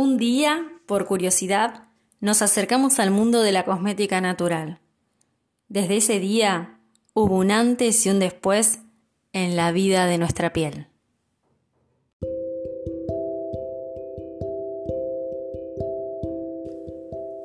Un día, por curiosidad, nos acercamos al mundo de la cosmética natural. Desde ese día hubo un antes y un después en la vida de nuestra piel.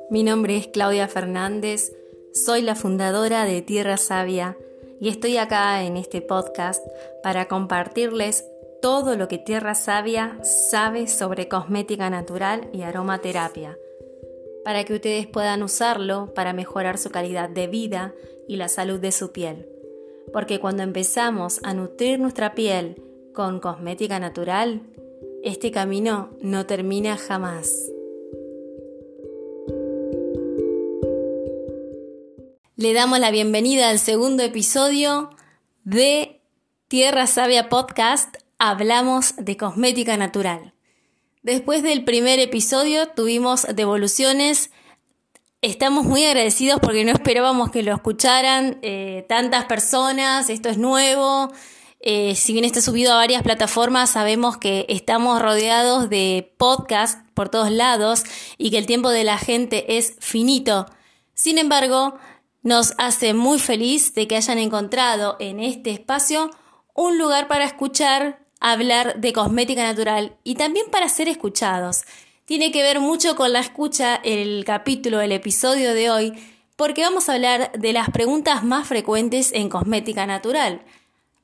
Mi nombre es Claudia Fernández, soy la fundadora de Tierra Sabia y estoy acá en este podcast para compartirles todo lo que Tierra Sabia sabe sobre cosmética natural y aromaterapia, para que ustedes puedan usarlo para mejorar su calidad de vida y la salud de su piel. Porque cuando empezamos a nutrir nuestra piel con cosmética natural, este camino no termina jamás. Le damos la bienvenida al segundo episodio de Tierra Sabia Podcast. Hablamos de cosmética natural. Después del primer episodio tuvimos devoluciones. Estamos muy agradecidos porque no esperábamos que lo escucharan eh, tantas personas. Esto es nuevo. Eh, si bien está subido a varias plataformas, sabemos que estamos rodeados de podcasts por todos lados y que el tiempo de la gente es finito. Sin embargo, nos hace muy feliz de que hayan encontrado en este espacio un lugar para escuchar hablar de cosmética natural y también para ser escuchados. Tiene que ver mucho con la escucha el capítulo, el episodio de hoy, porque vamos a hablar de las preguntas más frecuentes en cosmética natural.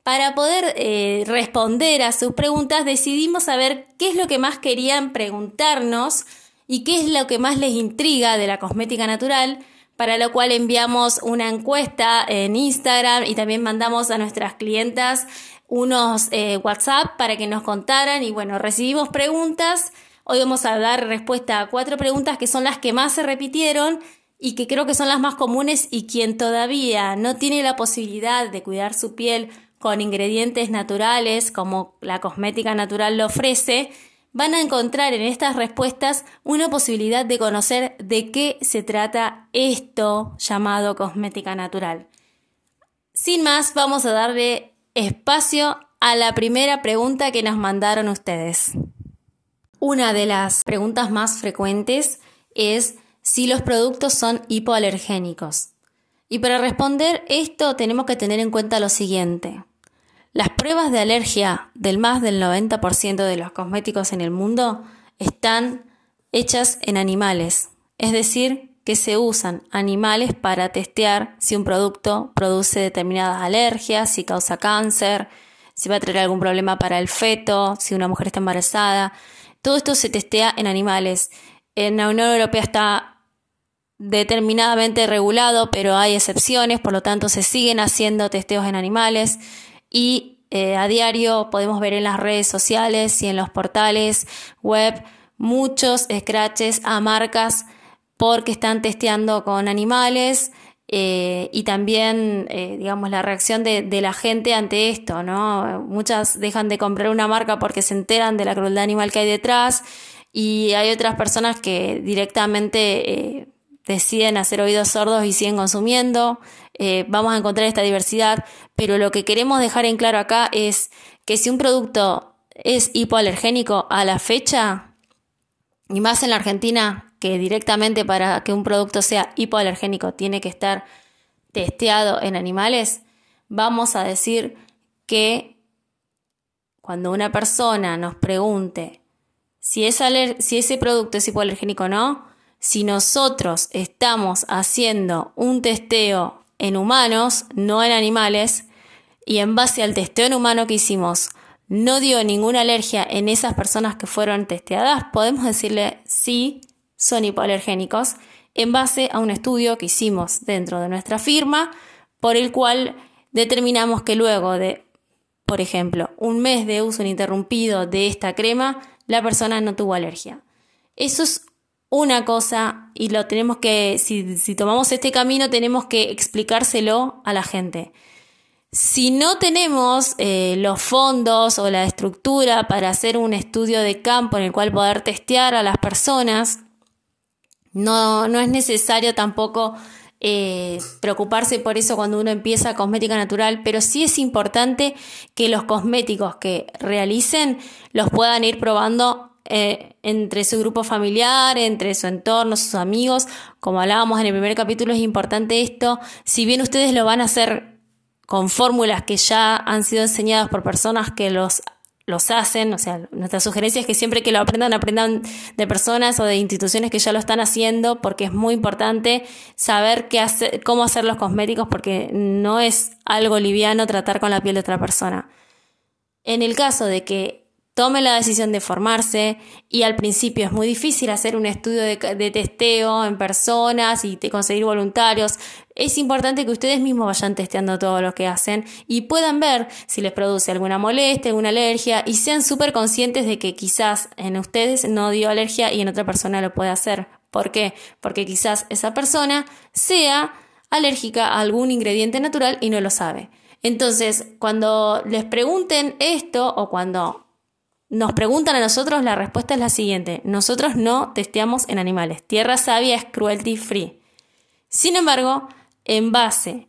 Para poder eh, responder a sus preguntas decidimos saber qué es lo que más querían preguntarnos y qué es lo que más les intriga de la cosmética natural para lo cual enviamos una encuesta en Instagram y también mandamos a nuestras clientas unos eh, WhatsApp para que nos contaran y bueno, recibimos preguntas. Hoy vamos a dar respuesta a cuatro preguntas que son las que más se repitieron y que creo que son las más comunes y quien todavía no tiene la posibilidad de cuidar su piel con ingredientes naturales como la cosmética natural lo ofrece, van a encontrar en estas respuestas una posibilidad de conocer de qué se trata esto llamado cosmética natural. Sin más, vamos a darle espacio a la primera pregunta que nos mandaron ustedes. Una de las preguntas más frecuentes es si los productos son hipoalergénicos. Y para responder esto tenemos que tener en cuenta lo siguiente. Las pruebas de alergia del más del 90% de los cosméticos en el mundo están hechas en animales, es decir, que se usan animales para testear si un producto produce determinadas alergias, si causa cáncer, si va a traer algún problema para el feto, si una mujer está embarazada. Todo esto se testea en animales. En la Unión Europea está determinadamente regulado, pero hay excepciones, por lo tanto se siguen haciendo testeos en animales y eh, a diario podemos ver en las redes sociales y en los portales web muchos scratches a marcas porque están testeando con animales eh, y también, eh, digamos, la reacción de, la gente ante esto, ¿no? Muchas dejan de comprar una marca porque se enteran de la crueldad animal que hay detrás y hay otras personas que directamente deciden hacer oídos sordos y siguen consumiendo. Eh, vamos a encontrar esta diversidad, pero lo que queremos dejar en claro acá es que si un producto es hipoalergénico a la fecha, y más en la Argentina, que directamente para que un producto sea hipoalergénico tiene que estar testeado en animales, vamos a decir que cuando una persona nos pregunte si, si ese producto es hipoalergénico o no, si nosotros estamos haciendo un testeo en humanos, no en animales, y en base al testeo en humano que hicimos no dio ninguna alergia en esas personas que fueron testeadas, podemos decirle sí, son hipoalergénicos, en base a un estudio que hicimos dentro de nuestra firma, por el cual determinamos que luego de, por ejemplo, un mes de uso ininterrumpido de esta crema, la persona no tuvo alergia. Eso es una cosa y lo tenemos que, si, tomamos este camino, tenemos que explicárselo a la gente. Si no tenemos eh, los fondos o la estructura para hacer un estudio de campo en el cual poder testear a las personas, no, no es necesario tampoco eh, preocuparse por eso cuando uno empieza cosmética natural, pero sí es importante que los cosméticos que realicen los puedan ir probando eh, entre su grupo familiar, entre su entorno, sus amigos. Como hablábamos en el primer capítulo, es importante esto. Si bien ustedes lo van a hacer con fórmulas que ya han sido enseñadas por personas que los los hacen, o sea, nuestra sugerencia es que siempre que lo aprendan, aprendan de personas o de instituciones que ya lo están haciendo, porque es muy importante saber qué hacer, cómo hacer los cosméticos, porque no es algo liviano tratar con la piel de otra persona. En el caso de que tome la decisión de formarse y al principio es muy difícil hacer un estudio de, testeo en personas y conseguir voluntarios. Es importante que ustedes mismos vayan testeando todo lo que hacen y puedan ver si les produce alguna molestia, alguna alergia y sean súper conscientes de que quizás en ustedes no dio alergia y en otra persona lo puede hacer. ¿Por qué? Porque quizás esa persona sea alérgica a algún ingrediente natural y no lo sabe. Entonces, cuando les pregunten esto o cuando nos preguntan a nosotros, la respuesta es la siguiente. Nosotros no testeamos en animales. Tierra Sabia es cruelty free. Sin embargo, en base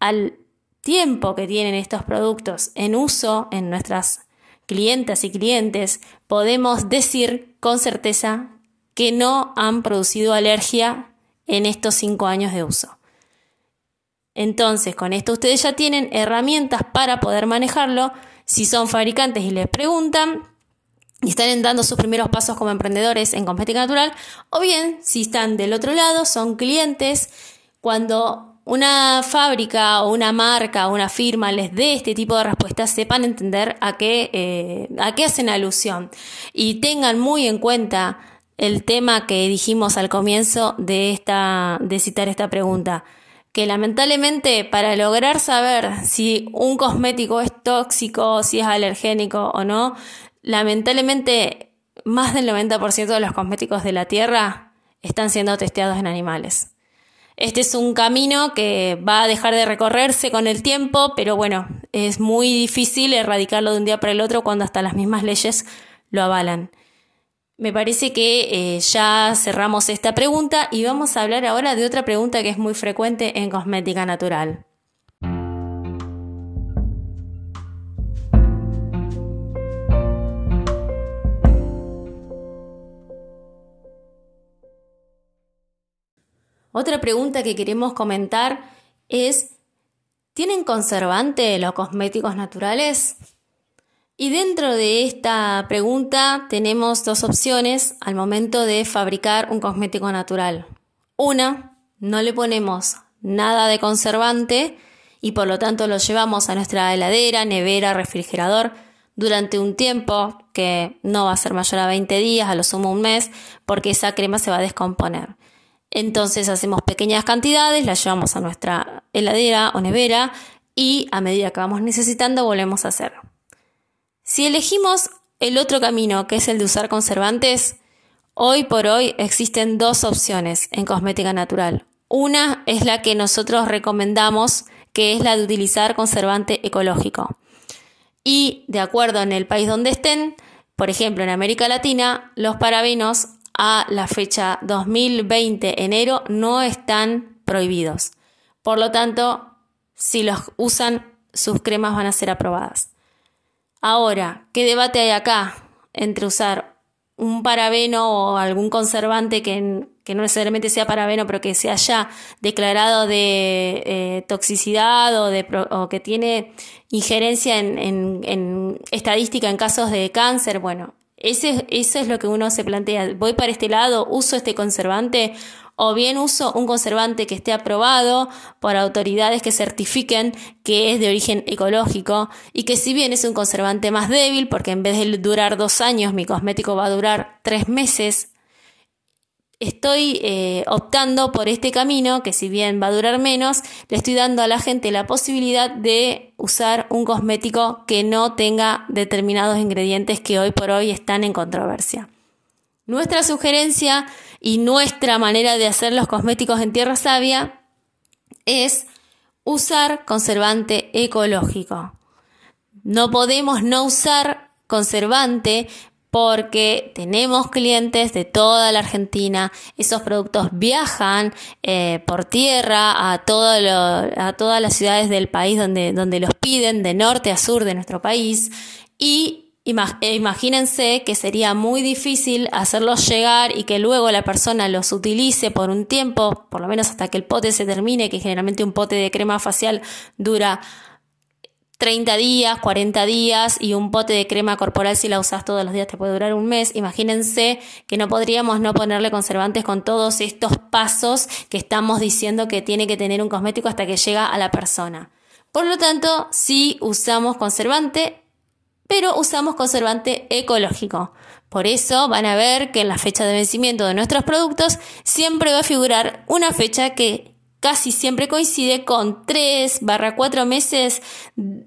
al tiempo que tienen estos productos en uso en nuestras clientas y clientes, podemos decir con certeza que no han producido alergia en estos cinco años de uso. Entonces, con esto ustedes ya tienen herramientas para poder manejarlo. Si son fabricantes y les preguntan, y están dando sus primeros pasos como emprendedores en cosmética natural, o bien si están del otro lado, son clientes, cuando una fábrica o una marca o una firma les dé este tipo de respuestas, sepan entender a qué, eh, a qué hacen alusión. Y tengan muy en cuenta el tema que dijimos al comienzo de, esta, de citar esta pregunta que lamentablemente para lograr saber si un cosmético es tóxico, si es alergénico o no, Lamentablemente, más del 90% de los cosméticos de la Tierra están siendo testeados en animales. Este es un camino que va a dejar de recorrerse con el tiempo, pero bueno, es muy difícil erradicarlo de un día para el otro cuando hasta las mismas leyes lo avalan. Me parece que eh, ya cerramos esta pregunta y vamos a hablar ahora de otra pregunta que es muy frecuente en cosmética natural. Otra pregunta que queremos comentar es, ¿tienen conservante los cosméticos naturales? Y dentro de esta pregunta tenemos dos opciones al momento de fabricar un cosmético natural. Una, no le ponemos nada de conservante y por lo tanto lo llevamos a nuestra heladera, nevera, refrigerador durante un tiempo que no va a ser mayor a 20 días, a lo sumo un mes, porque esa crema se va a descomponer. Entonces hacemos pequeñas cantidades, las llevamos a nuestra heladera o nevera y a medida que vamos necesitando volvemos a hacer. Si elegimos el otro camino, que es el de usar conservantes, hoy por hoy existen dos opciones en cosmética natural. Una es la que nosotros recomendamos, que es la de utilizar conservante ecológico. Y de acuerdo en el país donde estén, por ejemplo en América Latina, los parabenos a la fecha 2020 enero no están prohibidos. Por lo tanto, si los usan, sus cremas van a ser aprobadas. Ahora, ¿qué debate hay acá entre usar un parabeno o algún conservante que, no necesariamente sea parabeno, pero que sea ya declarado de eh, toxicidad o, de, que tiene injerencia en, en estadística en casos de cáncer? Bueno, eso es lo que uno se plantea. Voy para este lado, uso este conservante o bien uso un conservante que esté aprobado por autoridades que certifiquen que es de origen ecológico y que si bien es un conservante más débil, porque en vez de durar dos años, mi cosmético va a durar tres meses, estoy eh, optando por este camino que si bien va a durar menos, le estoy dando a la gente la posibilidad de usar un cosmético que no tenga determinados ingredientes que hoy por hoy están en controversia. Nuestra sugerencia y nuestra manera de hacer los cosméticos en tierra sabia es usar conservante ecológico. No podemos no usar conservante porque tenemos clientes de toda la Argentina, esos productos viajan eh, por tierra a, todas las ciudades del país donde, donde los piden, de norte a sur de nuestro país, y e imagínense que sería muy difícil hacerlos llegar y que luego la persona los utilice por un tiempo, por lo menos hasta que el pote se termine, que generalmente un pote de crema facial dura 30 días, 40 días y un pote de crema corporal si la usas todos los días te puede durar un mes. Imagínense que no podríamos no ponerle conservantes con todos estos pasos que estamos diciendo que tiene que tener un cosmético hasta que llega a la persona. Por lo tanto, si usamos conservante, pero usamos conservante ecológico. Por eso van a ver que en la fecha de vencimiento de nuestros productos siempre va a figurar una fecha que casi siempre coincide con 3 barra 4 meses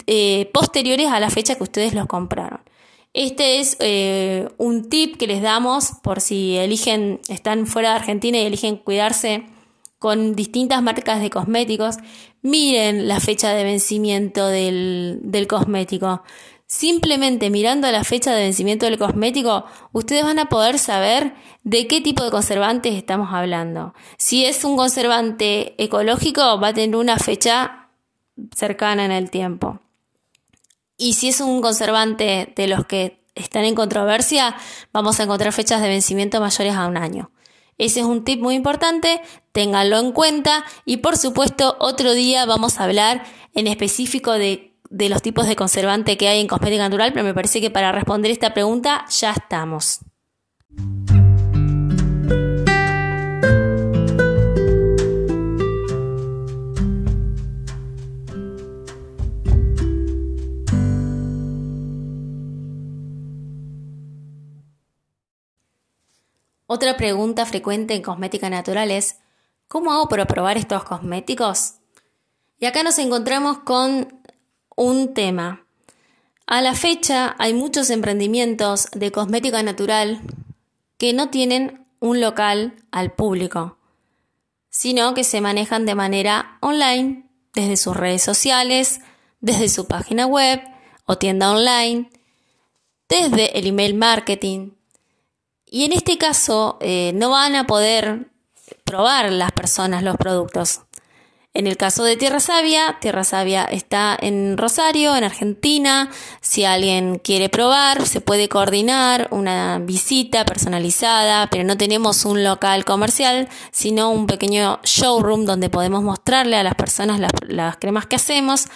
eh, posteriores a la fecha que ustedes los compraron. Este es eh, un tip que les damos por si eligen, están fuera de Argentina y eligen cuidarse con distintas marcas de cosméticos. Miren la fecha de vencimiento del, del cosmético. Simplemente mirando la fecha de vencimiento del cosmético, ustedes van a poder saber de qué tipo de conservantes estamos hablando. Si es un conservante ecológico, va a tener una fecha cercana en el tiempo. Y si es un conservante de los que están en controversia, vamos a encontrar fechas de vencimiento mayores a un año. Ese es un tip muy importante, ténganlo en cuenta y por supuesto otro día vamos a hablar en específico de de los tipos de conservante que hay en cosmética natural, pero me parece que para responder esta pregunta ya estamos. Otra pregunta frecuente en cosmética natural es, ¿cómo hago para probar estos cosméticos? Y acá nos encontramos con un tema. A la fecha hay muchos emprendimientos de cosmética natural que no tienen un local al público, sino que se manejan de manera online desde sus redes sociales, desde su página web o tienda online, desde el email marketing. Y en este caso eh, no van a poder probar las personas los productos. En el caso de Tierra Sabia, Tierra Sabia está en Rosario, en Argentina. Si alguien quiere probar, se puede coordinar una visita personalizada, pero no tenemos un local comercial, sino un pequeño showroom donde podemos mostrarle a las personas las, cremas que hacemos.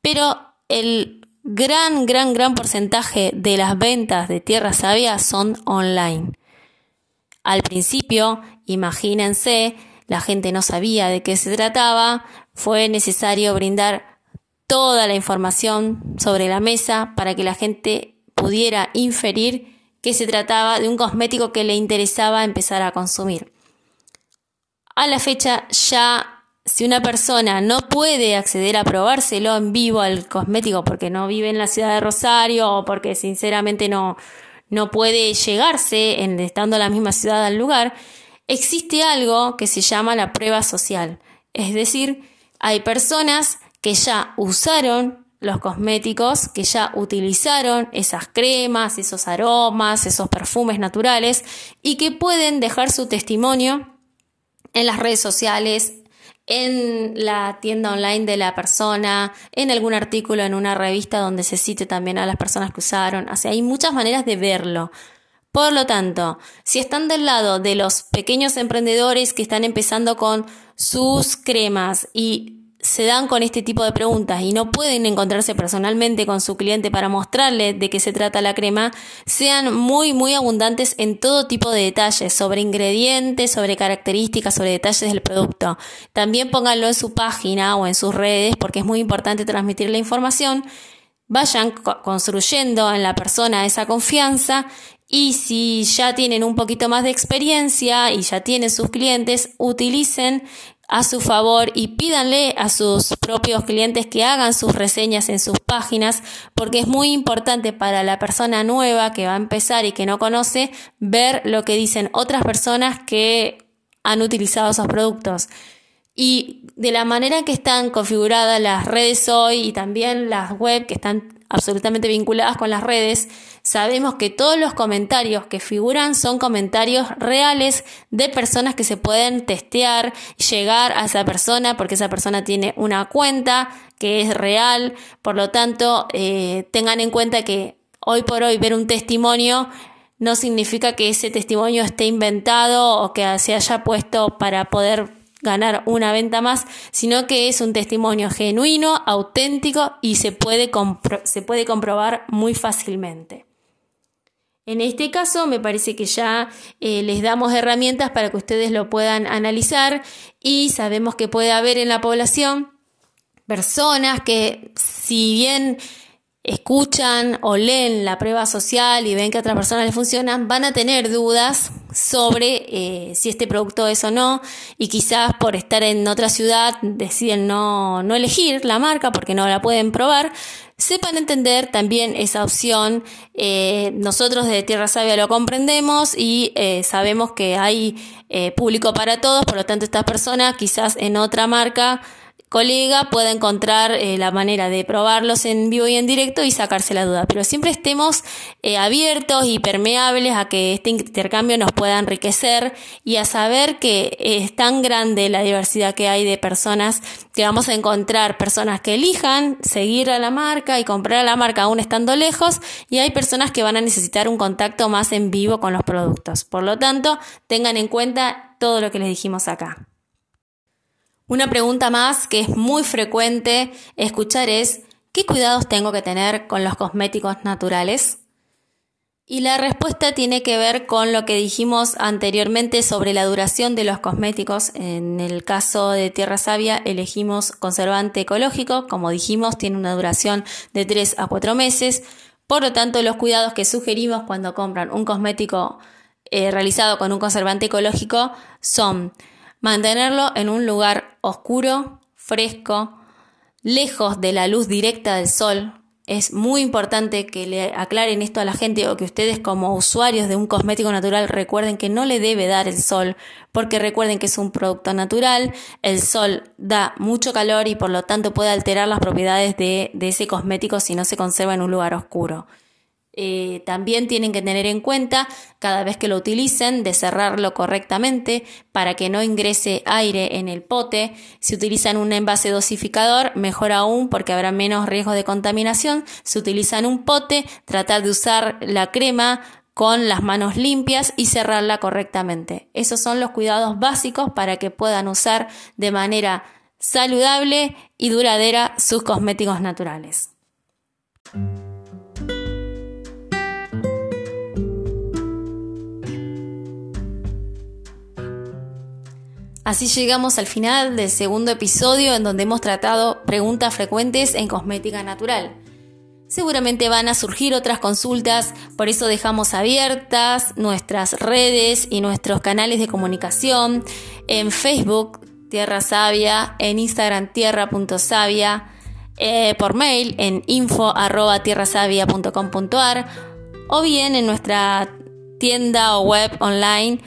Pero el gran, gran, gran porcentaje de las ventas de Tierra Sabia son online. Al principio, imagínense, la gente no sabía de qué se trataba, fue necesario brindar toda la información sobre la mesa para que la gente pudiera inferir que se trataba de un cosmético que le interesaba empezar a consumir. A la fecha ya si una persona no puede acceder a probárselo en vivo al cosmético porque no vive en la ciudad de Rosario o porque sinceramente no, no puede llegarse en, estando en la misma ciudad al lugar, existe algo que se llama la prueba social. Es decir, hay personas que ya usaron los cosméticos, que ya utilizaron esas cremas, esos aromas, esos perfumes naturales y que pueden dejar su testimonio en las redes sociales, en la tienda online de la persona, en algún artículo, en una revista donde se cite también a las personas que usaron. O hay muchas maneras de verlo. Por lo tanto, si están del lado de los pequeños emprendedores que están empezando con sus cremas y se dan con este tipo de preguntas y no pueden encontrarse personalmente con su cliente para mostrarle de qué se trata la crema, sean muy muy abundantes en todo tipo de detalles sobre ingredientes, sobre características, sobre detalles del producto. También pónganlo en su página o en sus redes porque es muy importante transmitir la información. Vayan construyendo en la persona esa confianza y si ya tienen un poquito más de experiencia y ya tienen sus clientes, utilicen a su favor y pídanle a sus propios clientes que hagan sus reseñas en sus páginas porque es muy importante para la persona nueva que va a empezar y que no conoce ver lo que dicen otras personas que han utilizado esos productos. Y de la manera que están configuradas las redes hoy y también las web que están absolutamente vinculadas con las redes, sabemos que todos los comentarios que figuran son comentarios reales de personas que se pueden testear, llegar a esa persona porque esa persona tiene una cuenta que es real, por lo tanto eh, tengan en cuenta que hoy por hoy ver un testimonio no significa que ese testimonio esté inventado o que se haya puesto para poder ganar una venta más, sino que es un testimonio genuino, auténtico y se puede, se puede comprobar muy fácilmente. En este caso me parece que ya eh, les damos herramientas para que ustedes lo puedan analizar y sabemos que puede haber en la población personas que si bien escuchan o leen la prueba social y ven que a otras personas les funcionan, van a tener dudas sobre eh, si este producto es o no y quizás por estar en otra ciudad deciden no, no elegir la marca porque no la pueden probar. Sepan entender también esa opción. Eh, nosotros de Tierra Sabia lo comprendemos y eh, sabemos que hay público para todos, por lo tanto estas personas quizás en otra marca colega pueda encontrar eh, la manera de probarlos en vivo y en directo y sacarse la duda. Pero siempre estemos eh, abiertos y permeables a que este intercambio nos pueda enriquecer y a saber que es tan grande la diversidad que hay de personas que vamos a encontrar personas que elijan seguir a la marca y comprar a la marca aún estando lejos y hay personas que van a necesitar un contacto más en vivo con los productos. Por lo tanto, tengan en cuenta todo lo que les dijimos acá. Una pregunta más que es muy frecuente escuchar es, ¿qué cuidados tengo que tener con los cosméticos naturales? Y la respuesta tiene que ver con lo que dijimos anteriormente sobre la duración de los cosméticos. En el caso de Tierra Sabia elegimos conservante ecológico, como dijimos, tiene una duración de 3 a 4 meses. Por lo tanto, los cuidados que sugerimos cuando compran un cosmético eh, realizado con un conservante ecológico son Mantenerlo en un lugar oscuro, fresco, lejos de la luz directa del sol. Es muy importante que le aclaren esto a la gente o que ustedes como usuarios de un cosmético natural recuerden que no le debe dar el sol, porque recuerden que es un producto natural, el sol da mucho calor y por lo tanto puede alterar las propiedades de, ese cosmético si no se conserva en un lugar oscuro. Eh, también tienen que tener en cuenta cada vez que lo utilicen de cerrarlo correctamente para que no ingrese aire en el pote. Si utilizan un envase dosificador, mejor aún porque habrá menos riesgo de contaminación. Si utilizan un pote, tratar de usar la crema con las manos limpias y cerrarla correctamente. Esos son los cuidados básicos para que puedan usar de manera saludable y duradera sus cosméticos naturales. Así llegamos al final del segundo episodio en donde hemos tratado preguntas frecuentes en cosmética natural. Seguramente van a surgir otras consultas, por eso dejamos abiertas nuestras redes y nuestros canales de comunicación en Facebook Tierra Sabia, en Instagram tierra.savia, eh, por mail en info.tierrasavia.com.ar o bien en nuestra tienda o web online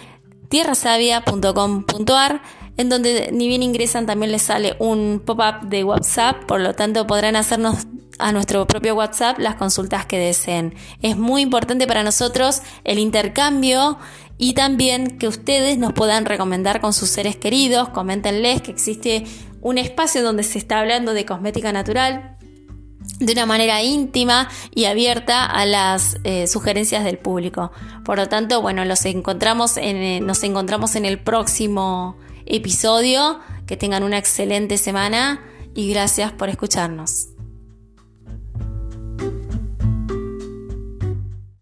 tierrasavia.com.ar en donde ni bien ingresan también les sale un pop-up de WhatsApp, por lo tanto podrán hacernos a nuestro propio WhatsApp las consultas que deseen. Es muy importante para nosotros el intercambio y también que ustedes nos puedan recomendar con sus seres queridos, coméntenles que existe un espacio donde se está hablando de cosmética natural de una manera íntima y abierta a las eh, sugerencias del público. Por lo tanto, bueno, los encontramos en, eh, nos encontramos en el próximo episodio. Que tengan una excelente semana y gracias por escucharnos.